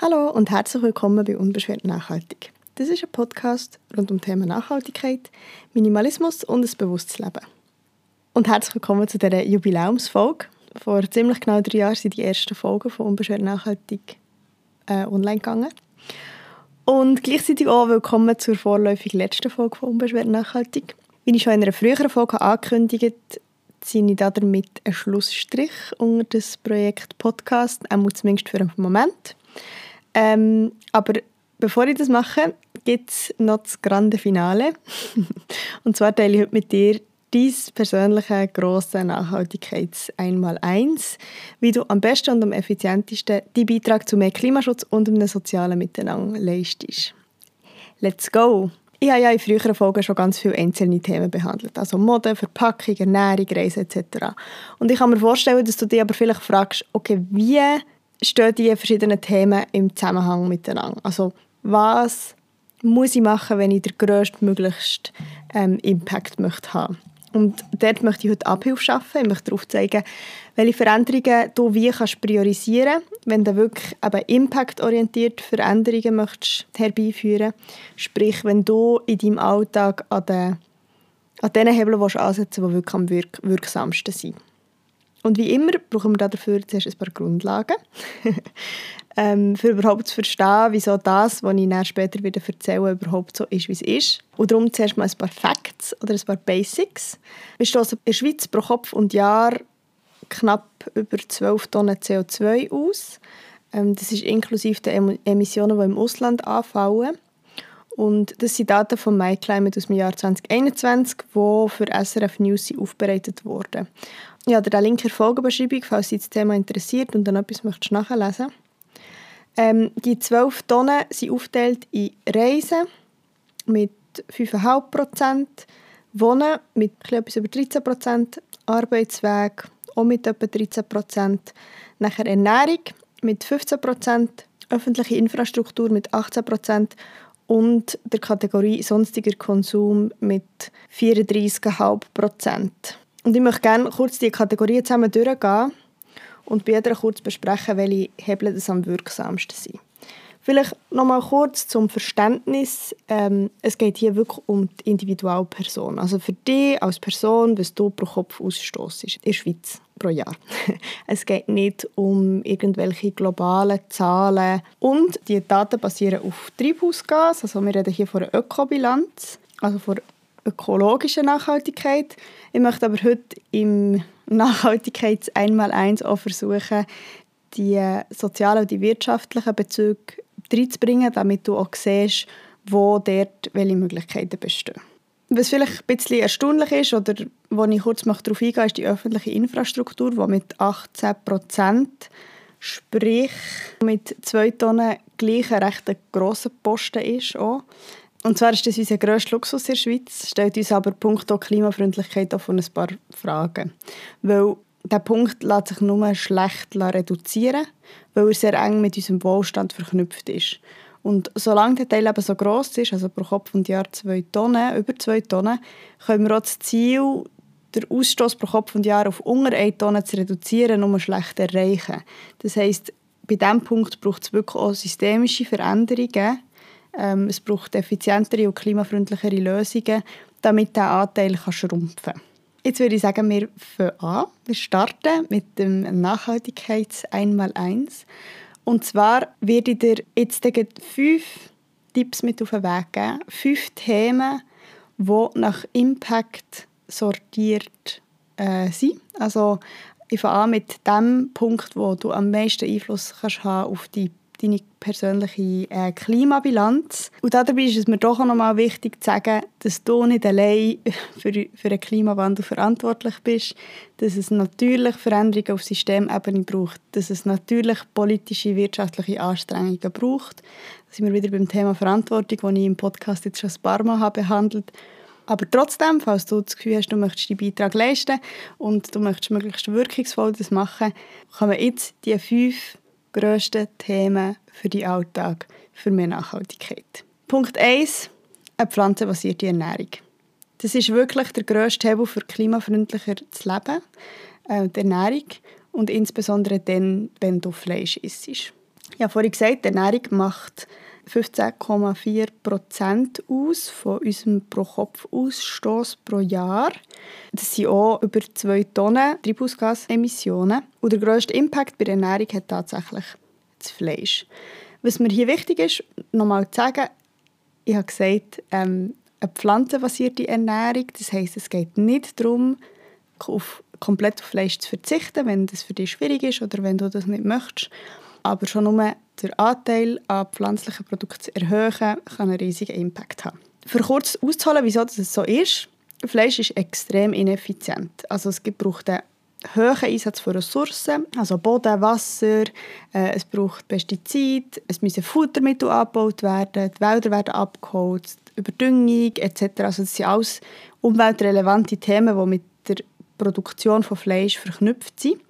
Hallo und herzlich willkommen bei Unbeschwert Nachhaltig. Das ist ein Podcast rund um Thema Nachhaltigkeit, Minimalismus und ein bewusstes Leben. Und herzlich willkommen zu dieser Jubiläumsfolge. Vor ziemlich genau drei Jahren sind die ersten Folgen von Unbeschwert Nachhaltig äh, online gegangen. Und gleichzeitig auch willkommen zur vorläufig letzten Folge von Unbeschwert Nachhaltig. Wie ich schon in einer früheren Folge angekündigt ziehe ich damit einen Schlussstrich unter das Projekt Podcast, einmal zumindest für einen Moment. Ähm, aber bevor ich das mache, gibt es noch das grande Finale. und zwar teile ich heute mit dir dein persönliche grosse Nachhaltigkeits-Einmal-Eins, wie du am besten und am effizientesten deinen Beitrag zu mehr Klimaschutz und einem sozialen Miteinander leistest. Let's go! Ich habe ja in früheren Folgen schon ganz viele einzelne Themen behandelt, also Mode, Verpackung, Ernährung, Reisen etc. Und ich kann mir vorstellen, dass du dich aber vielleicht fragst, okay, wie stehen die verschiedenen Themen im Zusammenhang miteinander? Also was muss ich machen, wenn ich den grösstmöglichsten ähm, Impact möchte haben und dort möchte ich heute Abhilfe schaffen. Ich möchte darauf zeigen, welche Veränderungen du wie kannst priorisieren kannst, wenn du wirklich eben impactorientiert Veränderungen möchtest herbeiführen Sprich, wenn du in deinem Alltag an den, an den Hebeln ansetzen willst, die wirklich am wirk wirksamsten sind. Und wie immer brauchen wir dafür zuerst ein paar Grundlagen, ähm, für überhaupt zu verstehen, wieso das, was ich dann später wieder erzähle, überhaupt so ist, wie es ist. Und darum zuerst mal ein paar Facts oder ein paar Basics. Wir stoßen in der Schweiz pro Kopf und Jahr knapp über 12 Tonnen CO2 aus. Ähm, das ist inklusive der Emissionen, die im Ausland anfallen. Und das sind Daten von MyClimate aus dem Jahr 2021, die für SRF News aufbereitet wurden. Ich habe den Link in der Folgenbeschreibung, falls Sie das Thema interessiert und dann etwas möchtest nachlesen ähm, Die 12 Tonnen sind aufgeteilt in Reisen mit 5,5%, Wohnen mit etwas über 13%, Arbeitsweg auch mit etwa 13%, nachher Ernährung mit 15%, öffentliche Infrastruktur mit 18% und der Kategorie sonstiger Konsum mit 34,5%. Und ich möchte gerne kurz die Kategorien zusammen durchgehen und bei jeder kurz besprechen, welche Hebel das am wirksamsten sind. Vielleicht noch mal kurz zum Verständnis. Ähm, es geht hier wirklich um die Individualperson. Also für dich als Person, was du pro Kopf ausstoßt in der Schweiz pro Jahr. es geht nicht um irgendwelche globalen Zahlen. Und die Daten basieren auf Treibhausgas. Also wir reden hier von einer Ökobilanz, also von ökologischer Nachhaltigkeit. Ich möchte aber heute im Nachhaltigkeits einmal auch versuchen, die sozialen und die wirtschaftlichen Bezüge reinzubringen, damit du auch siehst, wo dort welche Möglichkeiten bestehen. Was vielleicht ein bisschen erstaunlich ist, oder wo ich kurz darauf eingehe, ist die öffentliche Infrastruktur, die mit 18 Prozent, sprich mit zwei Tonnen gleich ein recht grosser Posten ist. Auch. Und zwar ist das unser grösster Luxus in der Schweiz, stellt uns aber punkto Klimafreundlichkeit auf ein paar Fragen. Weil der Punkt lässt sich nur schlecht reduzieren, weil er sehr eng mit unserem Wohlstand verknüpft ist. Und solange der Teil eben so gross ist, also pro Kopf und Jahr zwei Tonnen, über zwei Tonnen, können wir auch das Ziel, den Ausstoß pro Kopf und Jahr auf unter 1 Tonne zu reduzieren, nur schlecht erreichen. Das heisst, bei diesem Punkt braucht es wirklich auch systemische Veränderungen. Ähm, es braucht effizientere und klimafreundlichere Lösungen, damit dieser Anteil kann schrumpfen kann. Jetzt würde ich sagen, wir fangen an. Wir starten mit dem Nachhaltigkeits Einmal-Eins. Und zwar werde ich dir jetzt fünf Tipps mit auf den Weg geben. Fünf Themen, die nach Impact sortiert äh, sind. Also ich fange an mit dem Punkt, wo du am meisten Einfluss kannst haben auf die deine persönliche äh, Klimabilanz. Und dabei ist es mir doch auch nochmal wichtig zu sagen, dass du nicht allein für, für den Klimawandel verantwortlich bist, dass es natürlich Veränderungen auf Systemebene braucht, dass es natürlich politische, wirtschaftliche Anstrengungen braucht. Da sind wir wieder beim Thema Verantwortung, das ich im Podcast jetzt schon ein paar Mal habe behandelt aber trotzdem, falls du das Gefühl hast, du möchtest deinen Beitrag leisten und du möchtest möglichst wirkungsvoll das machen, kommen jetzt die fünf grössten Themen für den Alltag für mehr Nachhaltigkeit. Punkt 1. Eine pflanzenbasierte Ernährung. Das ist wirklich der grösste Hebel für klimafreundlicher zu leben, äh, die Ernährung. Und insbesondere dann, wenn du Fleisch isst. Ich habe vorhin gesagt, die Ernährung macht 15,4 Prozent aus von unserem Pro-Kopf-Ausstoß pro Jahr. Das sind auch über 2 Tonnen Treibhausgasemissionen. Und der grösste Impact bei der Ernährung hat tatsächlich das Fleisch. Was mir hier wichtig ist, nochmal zu sagen, ich habe gesagt, ähm, eine pflanzenbasierte Ernährung, das heisst, es geht nicht darum, auf, komplett auf Fleisch zu verzichten, wenn das für dich schwierig ist oder wenn du das nicht möchtest. Aber schon nur der Anteil an pflanzlichen Produkten zu erhöhen, kann einen riesigen Impact haben. Für kurz auszuholen, wieso das so ist, Fleisch ist extrem ineffizient. Also es braucht einen hohen Einsatz von Ressourcen, also Boden, Wasser, äh, es braucht Pestizide, es müssen Futtermittel abgebaut werden, die Wälder werden abgeholzt, Überdüngung etc. Also das sind alles umweltrelevante Themen, die mit der Produktion von Fleisch verknüpft sind.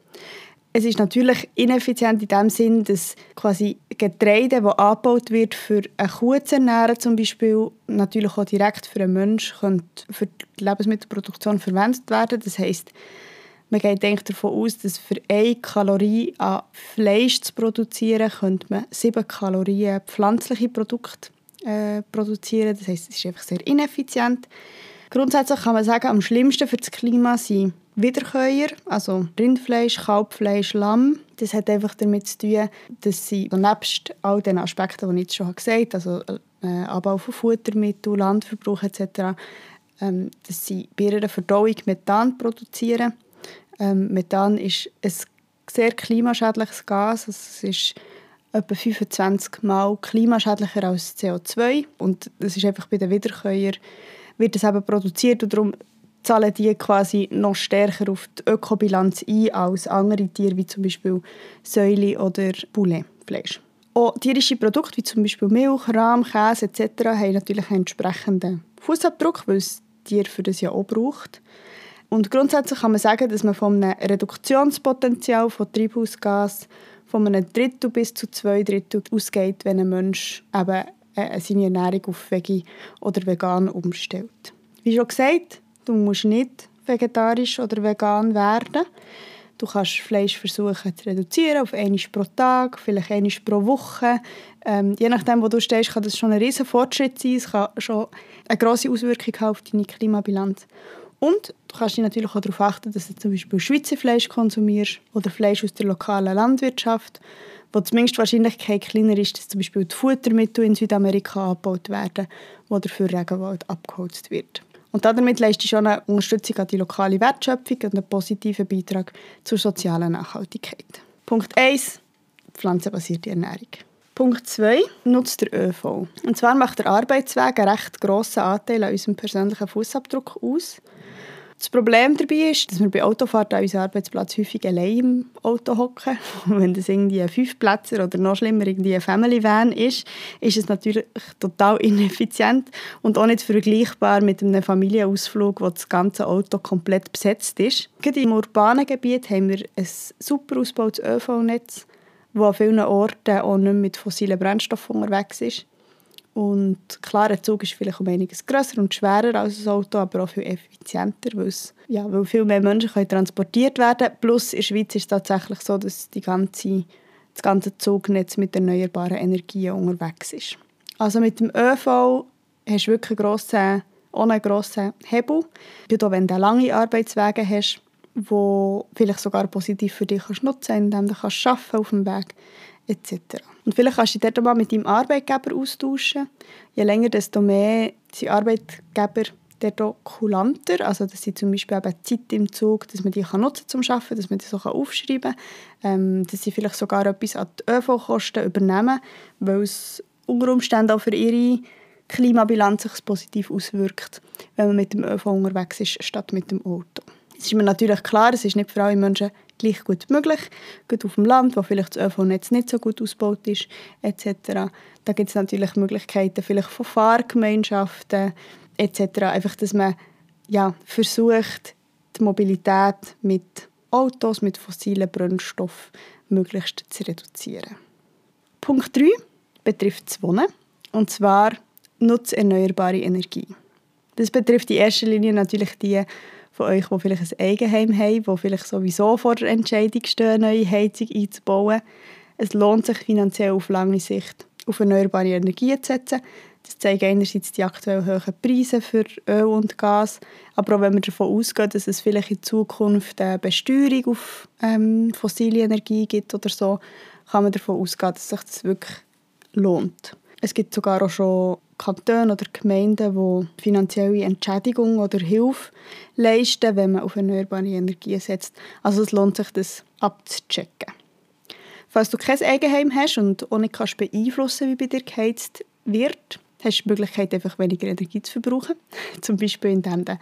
Es ist natürlich ineffizient in dem Sinn, dass quasi Getreide, das angebaut wird, für eine Kuh zu ernähren, zum Beispiel, natürlich auch direkt für einen Menschen, für die Lebensmittelproduktion verwendet werden. Das heißt, man geht eigentlich davon aus, dass für eine Kalorie an Fleisch zu produzieren, könnte man sieben Kalorien pflanzliche Produkte äh, produzieren. Das heißt, es ist einfach sehr ineffizient. Grundsätzlich kann man sagen, am schlimmsten für das Klima sind Wiederkäuer, also Rindfleisch, Kalbfleisch, Lamm. Das hat einfach damit zu tun, dass sie nebst all den Aspekten, die ich jetzt schon gesagt habe, also äh, Abbau von Futtermitteln, Landverbrauch etc., ähm, dass sie bei ihrer Verdauung Methan produzieren. Ähm, Methan ist ein sehr klimaschädliches Gas. Also es ist etwa 25 Mal klimaschädlicher als CO2 und das ist einfach bei den Wiederkäuern wird das eben produziert und darum zahlen die quasi noch stärker auf die Ökobilanz ein als andere Tiere, wie zum Beispiel Säule oder Pouletfleisch. Auch tierische Produkte wie zum Beispiel Milch, Rahm, Käse etc. haben natürlich einen entsprechenden Fußabdruck, weil es Tier für das ja auch braucht. Und grundsätzlich kann man sagen, dass man von einem Reduktionspotenzial von Treibhausgas von einem Drittel bis zu zwei Drittel ausgeht, wenn ein Mensch eben äh, seine Ernährung auf Veggie oder vegan umstellt. Wie schon gesagt, du musst nicht vegetarisch oder vegan werden. Du kannst Fleisch versuchen zu reduzieren auf einmal pro Tag, vielleicht einmal pro Woche. Ähm, je nachdem, wo du stehst, kann das schon ein riesen Fortschritt sein. Es kann schon eine grosse Auswirkung haben auf deine Klimabilanz. Und du kannst dich natürlich auch darauf achten, dass du zum Beispiel Schweizer Fleisch konsumierst oder Fleisch aus der lokalen Landwirtschaft wo zumindest die Wahrscheinlichkeit kleiner ist, dass zum Beispiel die Futtermittel in Südamerika abgebaut werden, wo dafür Regenwald abgeholzt wird. Und damit leistet schon eine Unterstützung an die lokale Wertschöpfung und einen positiven Beitrag zur sozialen Nachhaltigkeit. Punkt 1. Pflanzenbasierte Ernährung. Punkt 2. Nutzt der ÖV. Und zwar macht der Arbeitsweg einen recht grossen Anteil an unserem persönlichen Fußabdruck aus. Das Problem dabei ist, dass wir bei Autofahrt an unserem Arbeitsplatz häufig allein im Auto hocken. Wenn das irgendwie ein Fünfplätzer oder noch schlimmer irgendwie ein Family Van ist, ist es natürlich total ineffizient und auch nicht vergleichbar mit einem Familienausflug, wo das ganze Auto komplett besetzt ist. Gerade im urbanen Gebiet haben wir ein super ausgebautes ÖV-Netz, das an vielen Orten auch nicht mit fossilen Brennstoffen unterwegs ist. Und klar, ein Zug ist vielleicht um einiges grösser und schwerer als ein Auto, aber auch viel effizienter, weil, es, ja, weil viel mehr Menschen können transportiert werden Plus in der Schweiz ist es tatsächlich so, dass die ganze, das ganze Zugnetz mit erneuerbaren Energien unterwegs ist. Also mit dem ÖV hast du wirklich einen grossen, ohne grossen Hebel. Auch wenn du lange Arbeitswege hast, die vielleicht sogar positiv für dich nutzen kannst, indem du kannst auf dem Weg etc. Und vielleicht kannst du dich dort mal mit deinem Arbeitgeber austauschen. Je länger, desto mehr sind Arbeitgeber auch kulanter. Also, dass sie zum Beispiel eben Zeit im Zug, dass man die kann nutzen zum Arbeiten, dass man die so aufschreiben kann. Ähm, dass sie vielleicht sogar etwas an die ÖV-Kosten übernehmen, weil es unter Umständen auch für ihre Klimabilanz sich positiv auswirkt, wenn man mit dem ÖV unterwegs ist, statt mit dem Auto. Es ist mir natürlich klar, es ist nicht für alle Menschen gleich gut möglich. Gerade auf dem Land, wo vielleicht das ÖV-Netz nicht so gut ausgebaut ist, etc. Da gibt es natürlich Möglichkeiten vielleicht von Fahrgemeinschaften etc. Einfach, dass man ja, versucht, die Mobilität mit Autos, mit fossilen Brennstoffen möglichst zu reduzieren. Punkt 3 betrifft das Wohnen. Und zwar nutze erneuerbare Energie. Das betrifft in erster Linie natürlich die von euch, die vielleicht ein Eigenheim haben, die vielleicht sowieso vor der Entscheidung stehen, neue Heizung einzubauen. es lohnt sich finanziell auf lange Sicht auf erneuerbare Energien zu setzen. Das zeigen einerseits die aktuell hohen Preise für Öl und Gas, aber auch wenn man davon ausgeht, dass es vielleicht in Zukunft eine Besteuerung auf ähm, fossile Energie gibt oder so, kann man davon ausgehen, dass sich das wirklich lohnt. Es gibt sogar auch schon Kantone oder Gemeinden, die finanzielle Entschädigung oder Hilfe leisten, wenn man auf erneuerbare Energien setzt. Also es lohnt sich, das abzuchecken. Falls du kein Eigenheim hast und auch nicht kannst beeinflussen wie bei dir geheizt wird, hast du die Möglichkeit, einfach weniger Energie zu verbrauchen. Zum Beispiel, indem du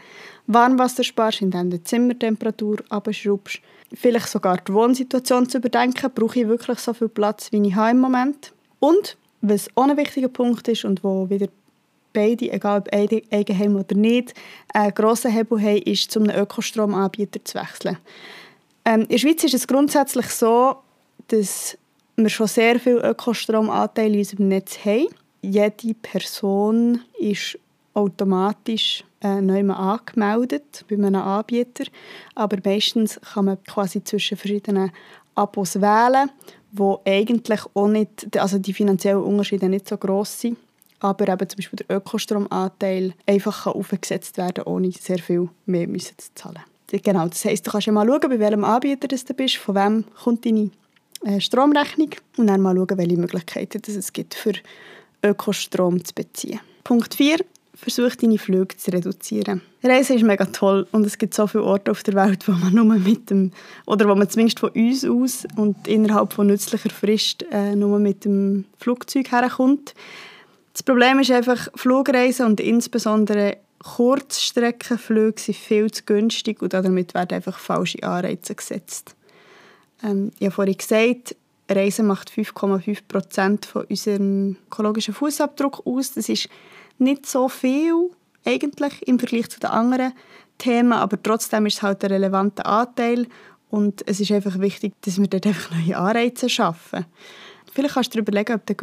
Warmwasser sparst, indem du die Zimmertemperatur abschraubst. Vielleicht sogar die Wohnsituation zu überdenken. Brauche ich wirklich so viel Platz, wie ich habe im Moment? Und was auch ein wichtiger Punkt ist und wo wieder beide, egal ob Eigenheim oder nicht, einen grossen Hebel haben, ist, zum einem Ökostromanbieter zu wechseln. Ähm, in der Schweiz ist es grundsätzlich so, dass wir schon sehr viel Ökostromanteil in unserem Netz haben. Jede Person ist automatisch äh, neu angemeldet bei einem Anbieter, aber meistens kann man quasi zwischen verschiedenen Abos wählen wo eigentlich auch nicht, also die finanziellen Unterschiede nicht so groß sind, aber eben zum Beispiel der Ökostromanteil einfach aufgesetzt werden, ohne sehr viel mehr müssen zu zahlen. Genau, das heisst, du kannst ja mal schauen, bei welchem Anbieter du bist, von wem kommt deine äh, Stromrechnung und dann mal schauen, welche Möglichkeiten es gibt, für Ökostrom zu beziehen. Punkt 4 versuche deine Flüge zu reduzieren. Reisen ist mega toll und es gibt so viele Orte auf der Welt, wo man nur mit dem, oder wo man zumindest von uns aus und innerhalb von nützlicher Frist äh, nur mit dem Flugzeug herkommt. Das Problem ist einfach, Flugreisen und insbesondere Kurzstreckenflüge sind viel zu günstig und damit werden einfach falsche Anreize gesetzt. Ähm, ich habe vorhin gesagt, Reisen macht 5,5 Prozent von unserem ökologischen Fußabdruck aus. Das ist nicht so viel eigentlich im Vergleich zu den anderen Themen, aber trotzdem ist es halt ein relevanter Anteil und es ist einfach wichtig, dass wir dort einfach neue Anreize schaffen. Vielleicht kannst du dir überlegen, ob du